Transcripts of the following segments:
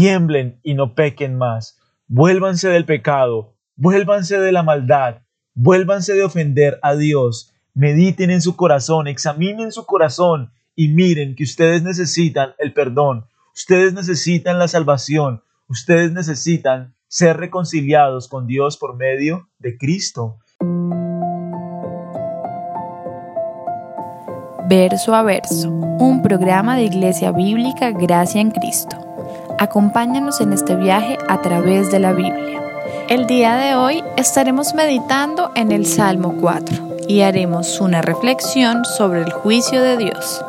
tiemblen y no pequen más. Vuélvanse del pecado, vuélvanse de la maldad, vuélvanse de ofender a Dios. Mediten en su corazón, examinen su corazón y miren que ustedes necesitan el perdón, ustedes necesitan la salvación, ustedes necesitan ser reconciliados con Dios por medio de Cristo. Verso a verso, un programa de Iglesia Bíblica Gracia en Cristo. Acompáñanos en este viaje a través de la Biblia. El día de hoy estaremos meditando en el Salmo 4 y haremos una reflexión sobre el juicio de Dios.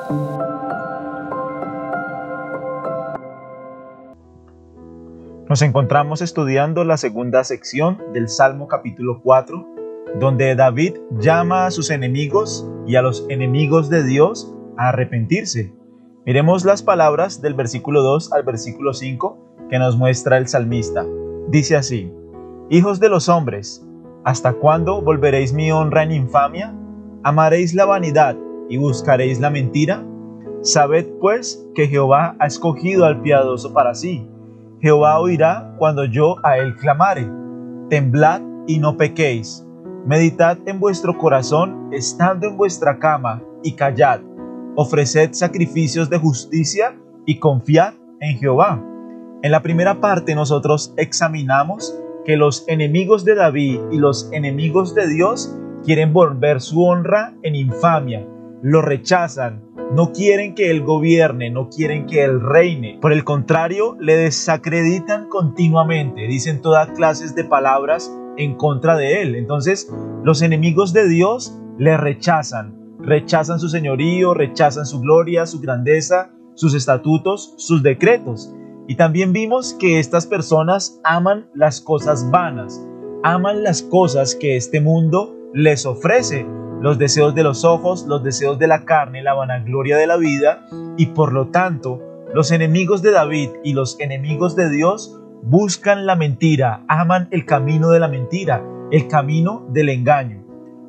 Nos encontramos estudiando la segunda sección del Salmo capítulo 4, donde David llama a sus enemigos y a los enemigos de Dios a arrepentirse. Miremos las palabras del versículo 2 al versículo 5 que nos muestra el salmista. Dice así, Hijos de los hombres, ¿hasta cuándo volveréis mi honra en infamia? ¿Amaréis la vanidad y buscaréis la mentira? Sabed pues que Jehová ha escogido al piadoso para sí Jehová oirá cuando yo a él clamare. Temblad y no pequéis. Meditad en vuestro corazón, estando en vuestra cama, y callad. Ofreced sacrificios de justicia y confiad en Jehová. En la primera parte nosotros examinamos que los enemigos de David y los enemigos de Dios quieren volver su honra en infamia, lo rechazan, no quieren que él gobierne, no quieren que él reine. Por el contrario, le desacreditan continuamente, dicen todas clases de palabras en contra de él. Entonces, los enemigos de Dios le rechazan, rechazan su señorío, rechazan su gloria, su grandeza, sus estatutos, sus decretos. Y también vimos que estas personas aman las cosas vanas, aman las cosas que este mundo les ofrece los deseos de los ojos, los deseos de la carne, la vanagloria de la vida, y por lo tanto, los enemigos de David y los enemigos de Dios buscan la mentira, aman el camino de la mentira, el camino del engaño.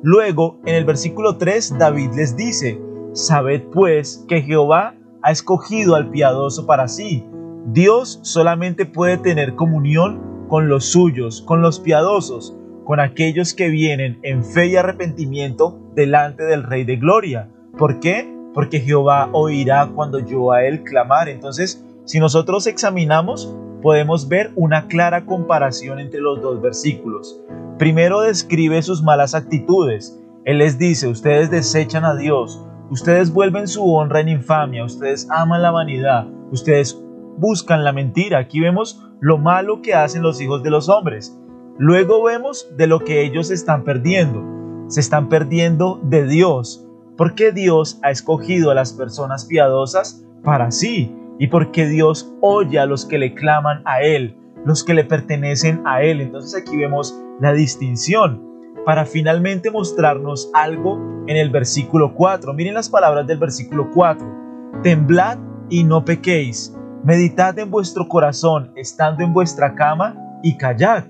Luego, en el versículo 3, David les dice, Sabed pues que Jehová ha escogido al piadoso para sí. Dios solamente puede tener comunión con los suyos, con los piadosos, con aquellos que vienen en fe y arrepentimiento delante del Rey de Gloria. ¿Por qué? Porque Jehová oirá cuando yo a él clamar. Entonces, si nosotros examinamos, podemos ver una clara comparación entre los dos versículos. Primero describe sus malas actitudes. Él les dice, ustedes desechan a Dios, ustedes vuelven su honra en infamia, ustedes aman la vanidad, ustedes buscan la mentira. Aquí vemos lo malo que hacen los hijos de los hombres. Luego vemos de lo que ellos están perdiendo. Se están perdiendo de Dios, porque Dios ha escogido a las personas piadosas para sí y porque Dios oye a los que le claman a Él, los que le pertenecen a Él. Entonces aquí vemos la distinción para finalmente mostrarnos algo en el versículo 4. Miren las palabras del versículo 4. Temblad y no pequéis. Meditad en vuestro corazón estando en vuestra cama y callad.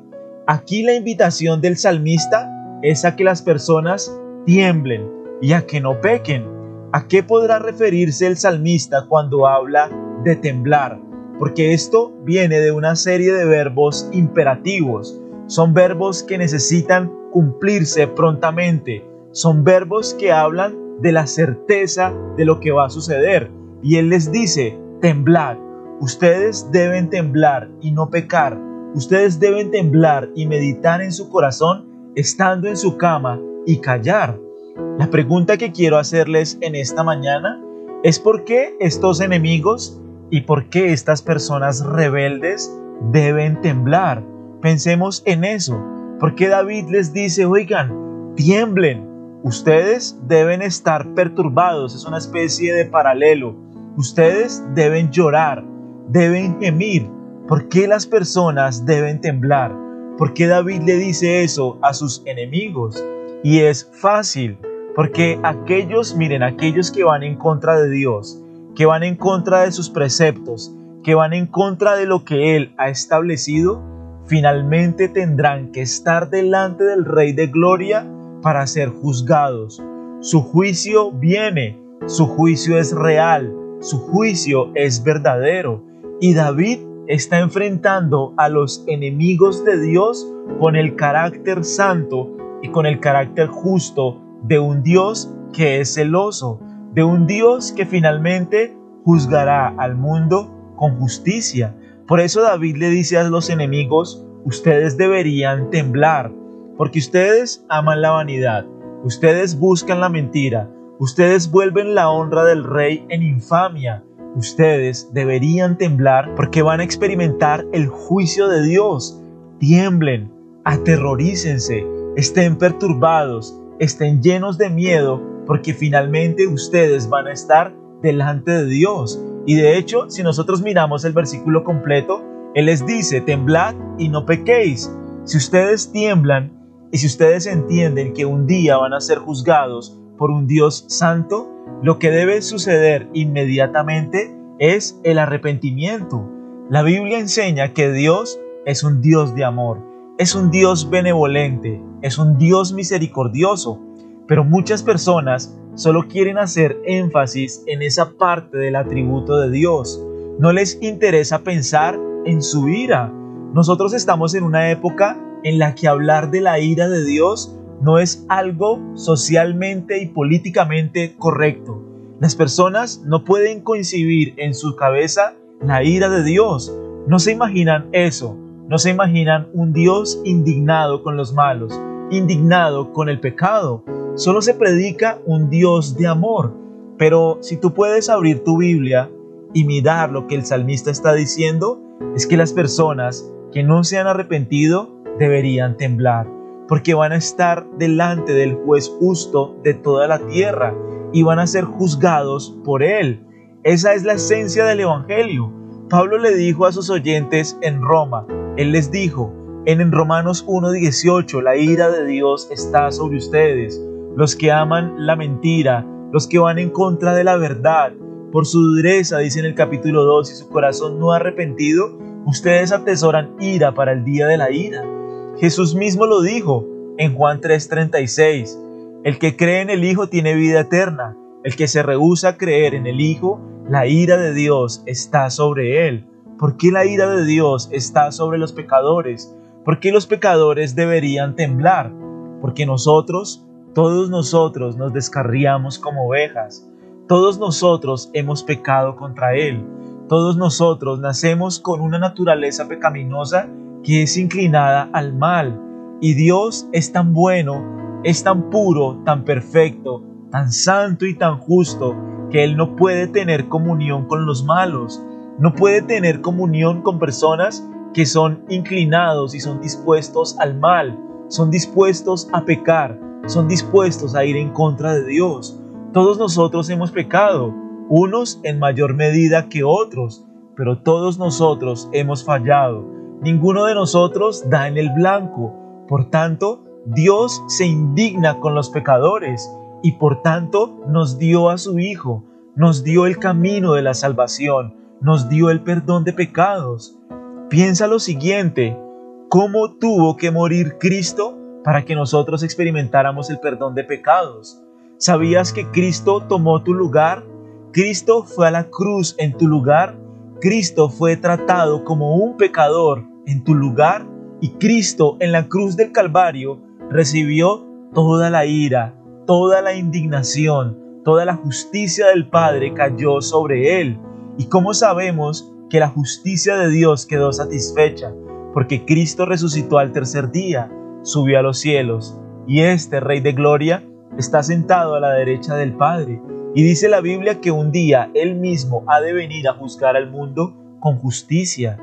Aquí la invitación del salmista es a que las personas tiemblen y a que no pequen. ¿A qué podrá referirse el salmista cuando habla de temblar? Porque esto viene de una serie de verbos imperativos. Son verbos que necesitan cumplirse prontamente. Son verbos que hablan de la certeza de lo que va a suceder. Y él les dice, temblad. Ustedes deben temblar y no pecar Ustedes deben temblar y meditar en su corazón estando en su cama y callar. La pregunta que quiero hacerles en esta mañana es por qué estos enemigos y por qué estas personas rebeldes deben temblar. Pensemos en eso. ¿Por qué David les dice, oigan, tiemblen? Ustedes deben estar perturbados, es una especie de paralelo. Ustedes deben llorar, deben gemir, ¿Por qué las personas deben temblar? ¿Por qué David le dice eso a sus enemigos? Y es fácil, porque aquellos, miren, aquellos que van en contra de Dios, que van en contra de sus preceptos, que van en contra de lo que Él ha establecido, finalmente tendrán que estar delante del Rey de Gloria para ser juzgados. Su juicio viene, su juicio es real, su juicio es verdadero. Y David está enfrentando a los enemigos de Dios con el carácter santo y con el carácter justo de un Dios que es celoso, de un Dios que finalmente juzgará al mundo con justicia. Por eso David le dice a los enemigos, ustedes deberían temblar, porque ustedes aman la vanidad, ustedes buscan la mentira, ustedes vuelven la honra del rey en infamia, ustedes deberían temblar porque van a experimentar el juicio de Dios. Tiemblen, aterrorícense, estén perturbados, estén llenos de miedo, porque finalmente ustedes van a estar delante de Dios. Y de hecho, si nosotros miramos el versículo completo, Él les dice, temblad y no pequéis. Si ustedes tiemblan y si ustedes entienden que un día van a ser juzgados por un Dios santo, lo que debe suceder inmediatamente es el arrepentimiento. La Biblia enseña que Dios es un Dios de amor, es un Dios benevolente, es un Dios misericordioso, pero muchas personas solo quieren hacer énfasis en esa parte del atributo de Dios. No les interesa pensar en su ira. Nosotros estamos en una época en la que hablar de la ira de Dios no es algo socialmente y políticamente correcto. Las personas no pueden coincidir en su cabeza la ira de Dios. No se imaginan eso. No se imaginan un Dios indignado con los malos, indignado con el pecado. Solo se predica un Dios de amor. Pero si tú puedes abrir tu Biblia y mirar lo que el salmista está diciendo, es que las personas que no se han arrepentido deberían temblar, porque van a estar delante del juez justo de toda la tierra y van a ser juzgados por él. Esa es la esencia del Evangelio. Pablo le dijo a sus oyentes en Roma, él les dijo, en Romanos 1.18, la ira de Dios está sobre ustedes, los que aman la mentira, los que van en contra de la verdad. Por su dureza, dice en el capítulo 2, y su corazón no arrepentido, ustedes atesoran ira para el día de la ira. Jesús mismo lo dijo en Juan 3:36, el que cree en el Hijo tiene vida eterna, el que se rehúsa a creer en el Hijo, la ira de Dios está sobre él. ¿Por qué la ira de Dios está sobre los pecadores? ¿Por qué los pecadores deberían temblar? Porque nosotros todos nosotros nos descarriamos como ovejas. Todos nosotros hemos pecado contra Él. Todos nosotros nacemos con una naturaleza pecaminosa que es inclinada al mal. Y Dios es tan bueno, es tan puro, tan perfecto, tan santo y tan justo, que Él no puede tener comunión con los malos. No puede tener comunión con personas que son inclinados y son dispuestos al mal, son dispuestos a pecar, son dispuestos a ir en contra de Dios. Todos nosotros hemos pecado, unos en mayor medida que otros, pero todos nosotros hemos fallado. Ninguno de nosotros da en el blanco. Por tanto, Dios se indigna con los pecadores y por tanto nos dio a su Hijo, nos dio el camino de la salvación, nos dio el perdón de pecados. Piensa lo siguiente, ¿cómo tuvo que morir Cristo para que nosotros experimentáramos el perdón de pecados. ¿Sabías que Cristo tomó tu lugar? Cristo fue a la cruz en tu lugar. Cristo fue tratado como un pecador en tu lugar. Y Cristo en la cruz del Calvario recibió toda la ira, toda la indignación, toda la justicia del Padre cayó sobre él. ¿Y cómo sabemos que la justicia de Dios quedó satisfecha? Porque Cristo resucitó al tercer día subió a los cielos, y este Rey de Gloria está sentado a la derecha del Padre. Y dice la Biblia que un día Él mismo ha de venir a juzgar al mundo con justicia.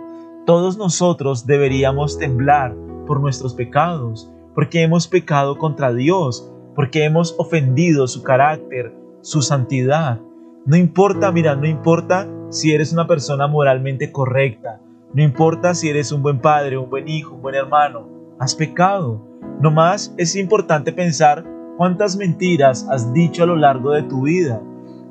Todos nosotros deberíamos temblar por nuestros pecados, porque hemos pecado contra Dios, porque hemos ofendido su carácter, su santidad. No importa, mira, no importa si eres una persona moralmente correcta, no importa si eres un buen padre, un buen hijo, un buen hermano, has pecado. No más es importante pensar cuántas mentiras has dicho a lo largo de tu vida,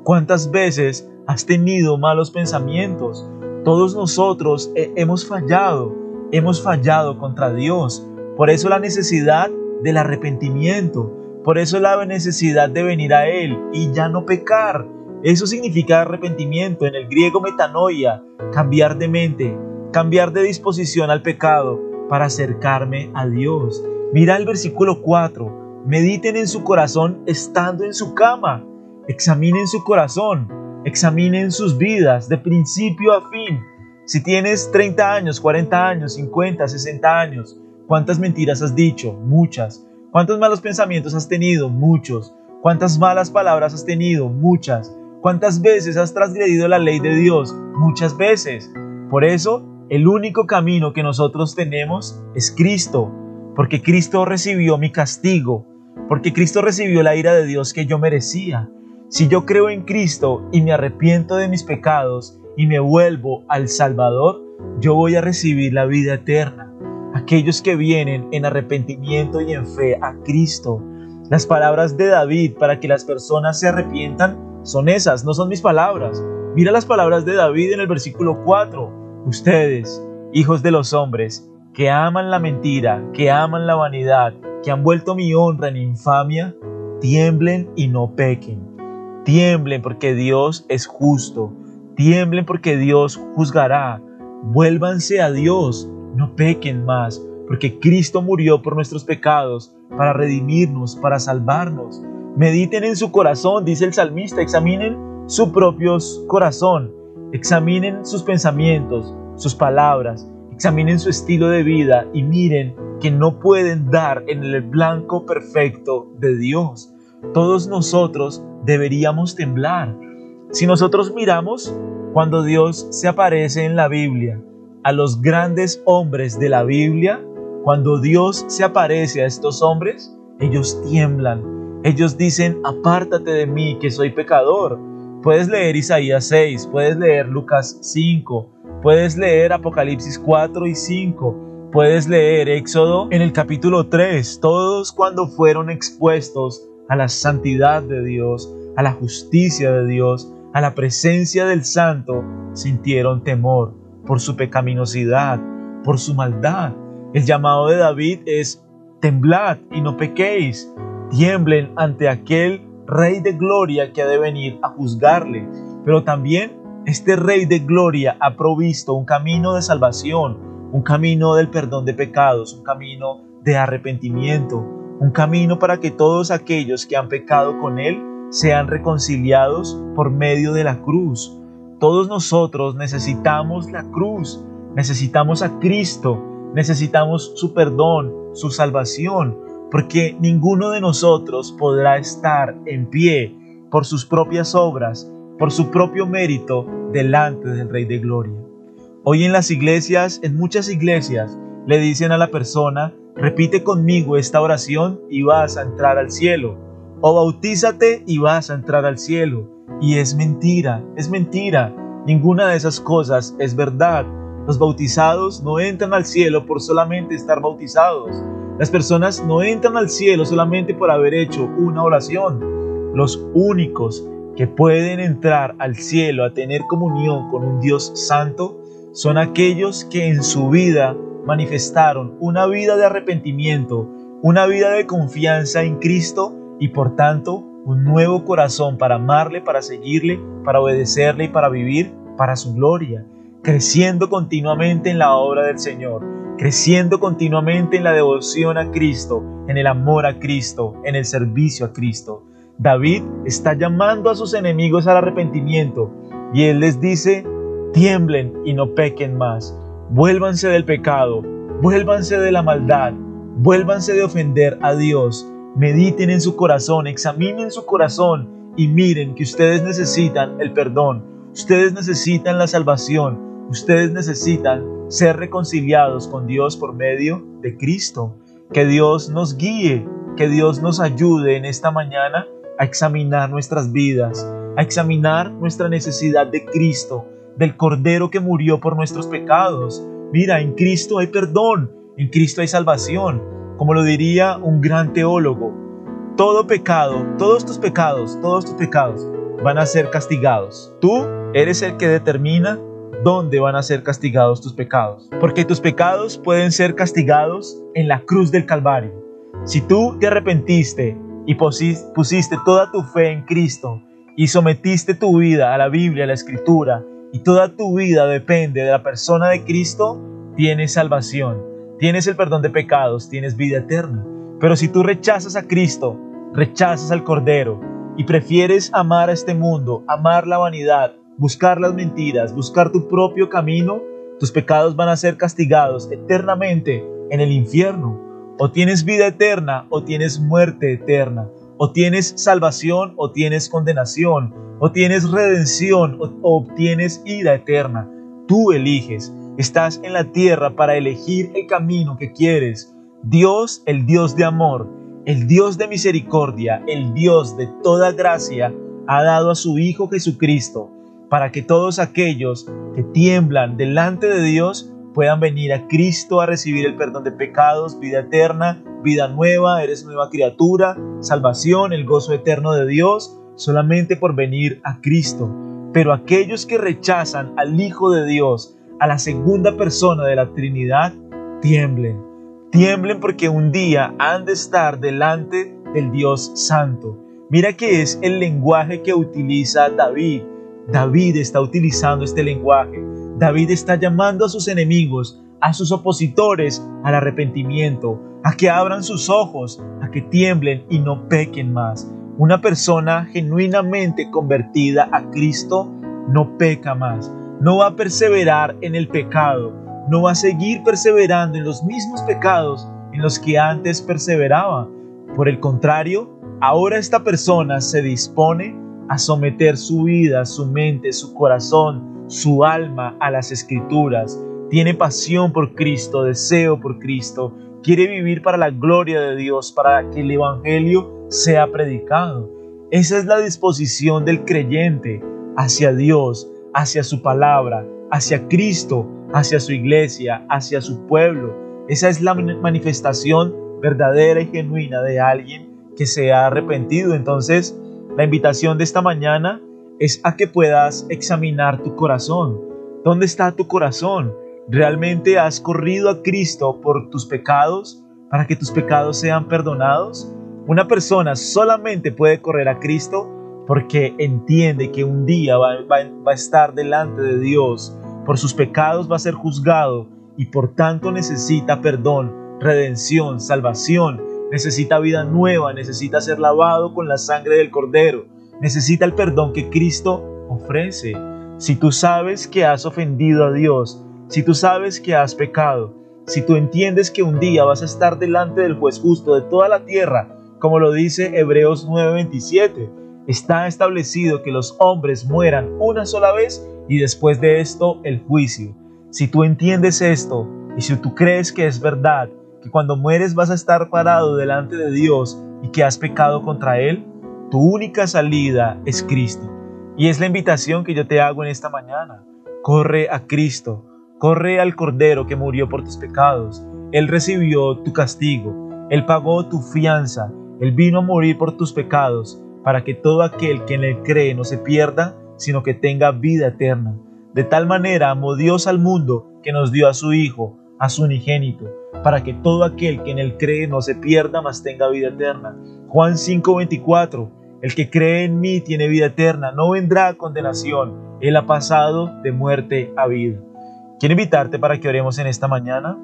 cuántas veces has tenido malos pensamientos. Todos nosotros hemos fallado, hemos fallado contra Dios. Por eso la necesidad del arrepentimiento, por eso la necesidad de venir a Él y ya no pecar. Eso significa arrepentimiento, en el griego metanoia, cambiar de mente, cambiar de disposición al pecado para acercarme a Dios. Mira el versículo 4. Mediten en su corazón estando en su cama. Examinen su corazón. Examinen sus vidas de principio a fin. Si tienes 30 años, 40 años, 50, 60 años, ¿cuántas mentiras has dicho? Muchas. ¿Cuántos malos pensamientos has tenido? Muchos. ¿Cuántas malas palabras has tenido? Muchas. ¿Cuántas veces has transgredido la ley de Dios? Muchas veces. Por eso, el único camino que nosotros tenemos es Cristo, porque Cristo recibió mi castigo, porque Cristo recibió la ira de Dios que yo merecía. Si yo creo en Cristo y me arrepiento de mis pecados y me vuelvo al Salvador, yo voy a recibir la vida eterna. Aquellos que vienen en arrepentimiento y en fe a Cristo las palabras de David para que las personas se arrepientan son esas, no son mis palabras. Mira las palabras de David en el versículo 4. Ustedes, hijos de los hombres, que aman la mentira, que aman la vanidad, que han vuelto mi honra en infamia, tiemblen y no pequen. Tiemblen porque Dios es justo. Tiemblen porque Dios juzgará. Vuélvanse a Dios, no pequen más, porque Cristo murió por nuestros pecados para redimirnos, para salvarnos. Mediten en su corazón, dice el salmista, examinen su propio corazón, examinen sus pensamientos, sus palabras, examinen su estilo de vida y miren que no pueden dar en el blanco perfecto de Dios. Todos nosotros deberíamos temblar. Si nosotros miramos cuando Dios se aparece en la Biblia, a los grandes hombres de la Biblia, cuando Dios se aparece a estos hombres, ellos tiemblan. Ellos dicen, apártate de mí, que soy pecador. Puedes leer Isaías 6, puedes leer Lucas 5, puedes leer Apocalipsis 4 y 5, puedes leer Éxodo en el capítulo 3. Todos cuando fueron expuestos a la santidad de Dios, a la justicia de Dios, a la presencia del Santo, sintieron temor por su pecaminosidad, por su maldad. El llamado de David es, temblad y no pequéis, tiemblen ante aquel Rey de Gloria que ha de venir a juzgarle. Pero también este Rey de Gloria ha provisto un camino de salvación, un camino del perdón de pecados, un camino de arrepentimiento, un camino para que todos aquellos que han pecado con Él sean reconciliados por medio de la cruz. Todos nosotros necesitamos la cruz, necesitamos a Cristo Necesitamos su perdón, su salvación, porque ninguno de nosotros podrá estar en pie por sus propias obras, por su propio mérito delante del Rey de Gloria. Hoy en las iglesias, en muchas iglesias, le dicen a la persona, repite conmigo esta oración y vas a entrar al cielo. O bautízate y vas a entrar al cielo. Y es mentira, es mentira. Ninguna de esas cosas es verdad. Los bautizados no entran al cielo por solamente estar bautizados. Las personas no entran al cielo solamente por haber hecho una oración. Los únicos que pueden entrar al cielo a tener comunión con un Dios santo son aquellos que en su vida manifestaron una vida de arrepentimiento, una vida de confianza en Cristo y por tanto un nuevo corazón para amarle, para seguirle, para obedecerle y para vivir para su gloria creciendo continuamente en la obra del Señor, creciendo continuamente en la devoción a Cristo, en el amor a Cristo, en el servicio a Cristo. David está llamando a sus enemigos al arrepentimiento y él les dice, tiemblen y no pequen más, vuélvanse del pecado, vuélvanse de la maldad, vuélvanse de ofender a Dios, mediten en su corazón, examinen su corazón y miren que ustedes necesitan el perdón, ustedes necesitan la salvación, Ustedes necesitan ser reconciliados con Dios por medio de Cristo. Que Dios nos guíe, que Dios nos ayude en esta mañana a examinar nuestras vidas, a examinar nuestra necesidad de Cristo, del Cordero que murió por nuestros pecados. Mira, en Cristo hay perdón, en Cristo hay salvación. Como lo diría un gran teólogo, todo pecado, todos tus pecados, todos tus pecados van a ser castigados. Tú eres el que determina dónde van a ser castigados tus pecados. Porque tus pecados pueden ser castigados en la cruz del Calvario. Si tú te arrepentiste y pusiste toda tu fe en Cristo y sometiste tu vida a la Biblia, a la Escritura, y toda tu vida depende de la persona de Cristo, tienes salvación, tienes el perdón de pecados, tienes vida eterna. Pero si tú rechazas a Cristo, rechazas al Cordero y prefieres amar a este mundo, amar la vanidad, buscar las mentiras, buscar tu propio camino, tus pecados van a ser castigados eternamente en el infierno. O tienes vida eterna o tienes muerte eterna. O tienes salvación o tienes condenación. O tienes redención o, obtienes ira eterna. Tú eliges. Estás en la tierra para elegir el camino que quieres. Dios, el Dios de amor, el Dios de misericordia, el Dios de toda gracia, ha dado a su Hijo Jesucristo para que todos aquellos que tiemblan delante de Dios puedan venir a Cristo a recibir el perdón de pecados, vida eterna, vida nueva, eres nueva criatura, salvación, el gozo eterno de Dios, solamente por venir a Cristo. Pero aquellos que rechazan al Hijo de Dios, a la segunda persona de la Trinidad, tiemblen Tiemblen porque un día han de estar delante del Dios Santo. Mira que es el lenguaje que utiliza David. David está utilizando este lenguaje. David está llamando a sus enemigos, a sus opositores al arrepentimiento, a que abran sus ojos, a que tiemblen y no pequen más. Una persona genuinamente convertida a Cristo no peca más, no va a perseverar en el pecado, no va a seguir perseverando en los mismos pecados en los que antes perseveraba. Por el contrario, ahora esta persona se dispone a someter su vida, su mente, su corazón, su alma a las escrituras. Tiene pasión por Cristo, deseo por Cristo, quiere vivir para la gloria de Dios, para que el Evangelio sea predicado. Esa es la disposición del creyente hacia Dios, hacia su palabra, hacia Cristo, hacia su iglesia, hacia su pueblo. Esa es la manifestación verdadera y genuina de alguien que se ha arrepentido. Entonces, la invitación de esta mañana es a que puedas examinar tu corazón. ¿Dónde está tu corazón? ¿Realmente has corrido a Cristo por tus pecados para que tus pecados sean perdonados? Una persona solamente puede correr a Cristo porque entiende que un día va, a estar delante de Dios por sus pecados va a ser juzgado y por tanto necesita perdón, redención, salvación, necesita vida nueva, necesita ser lavado con la sangre del Cordero, necesita el perdón que Cristo ofrece. Si tú sabes que has ofendido a Dios, si tú sabes que has pecado, si tú entiendes que un día vas a estar delante del juez justo de toda la tierra, como lo dice Hebreos 9:27, está establecido que los hombres mueran una sola vez y después de esto el juicio. Si tú entiendes esto y si tú crees que es verdad, que cuando mueres vas a estar parado delante de Dios y que has pecado contra Él, tu única salida es Cristo. Y es la invitación que yo te hago en esta mañana. Corre a Cristo, corre al Cordero que murió por tus pecados. Él recibió tu castigo, Él pagó tu fianza, Él vino a morir por tus pecados, para que todo aquel que en Él cree no se pierda, sino que tenga vida eterna. De tal manera amó Dios al mundo que nos dio a su Hijo, a su unigénito, para que todo aquel que en él cree no se pierda, mas tenga vida eterna. Juan 5:24, el que cree en mí tiene vida eterna, no vendrá condenación, él ha pasado de muerte a vida. Quiero invitarte para que oremos en esta mañana.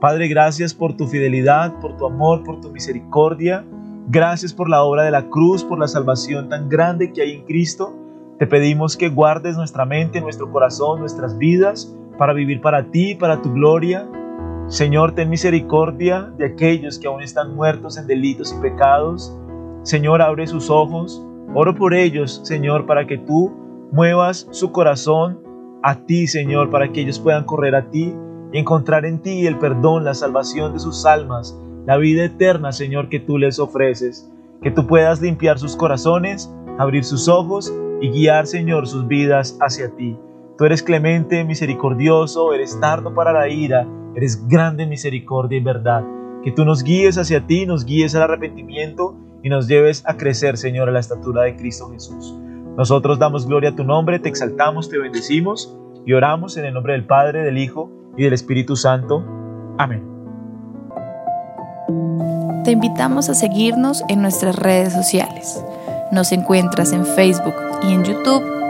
Padre, gracias por tu fidelidad, por tu amor, por tu misericordia. Gracias por la obra de la cruz, por la salvación tan grande que hay en Cristo. Te pedimos que guardes nuestra mente, nuestro corazón, nuestras vidas para vivir para ti, para tu gloria. Señor, ten misericordia de aquellos que aún están muertos en delitos y pecados. Señor, abre sus ojos. Oro por ellos, Señor, para que tú muevas su corazón a ti, Señor, para que ellos puedan correr a ti y encontrar en ti el perdón, la salvación de sus almas, la vida eterna, Señor, que tú les ofreces. Que tú puedas limpiar sus corazones, abrir sus ojos y guiar, Señor, sus vidas hacia ti. Tú eres clemente, misericordioso, eres tardo para la ira, eres grande en misericordia y verdad. Que tú nos guíes hacia ti, nos guíes al arrepentimiento y nos lleves a crecer, Señor, a la estatura de Cristo Jesús. Nosotros damos gloria a tu nombre, te exaltamos, te bendecimos y oramos en el nombre del Padre, del Hijo y del Espíritu Santo. Amén. Te invitamos a seguirnos en nuestras redes sociales. Nos encuentras en Facebook y en YouTube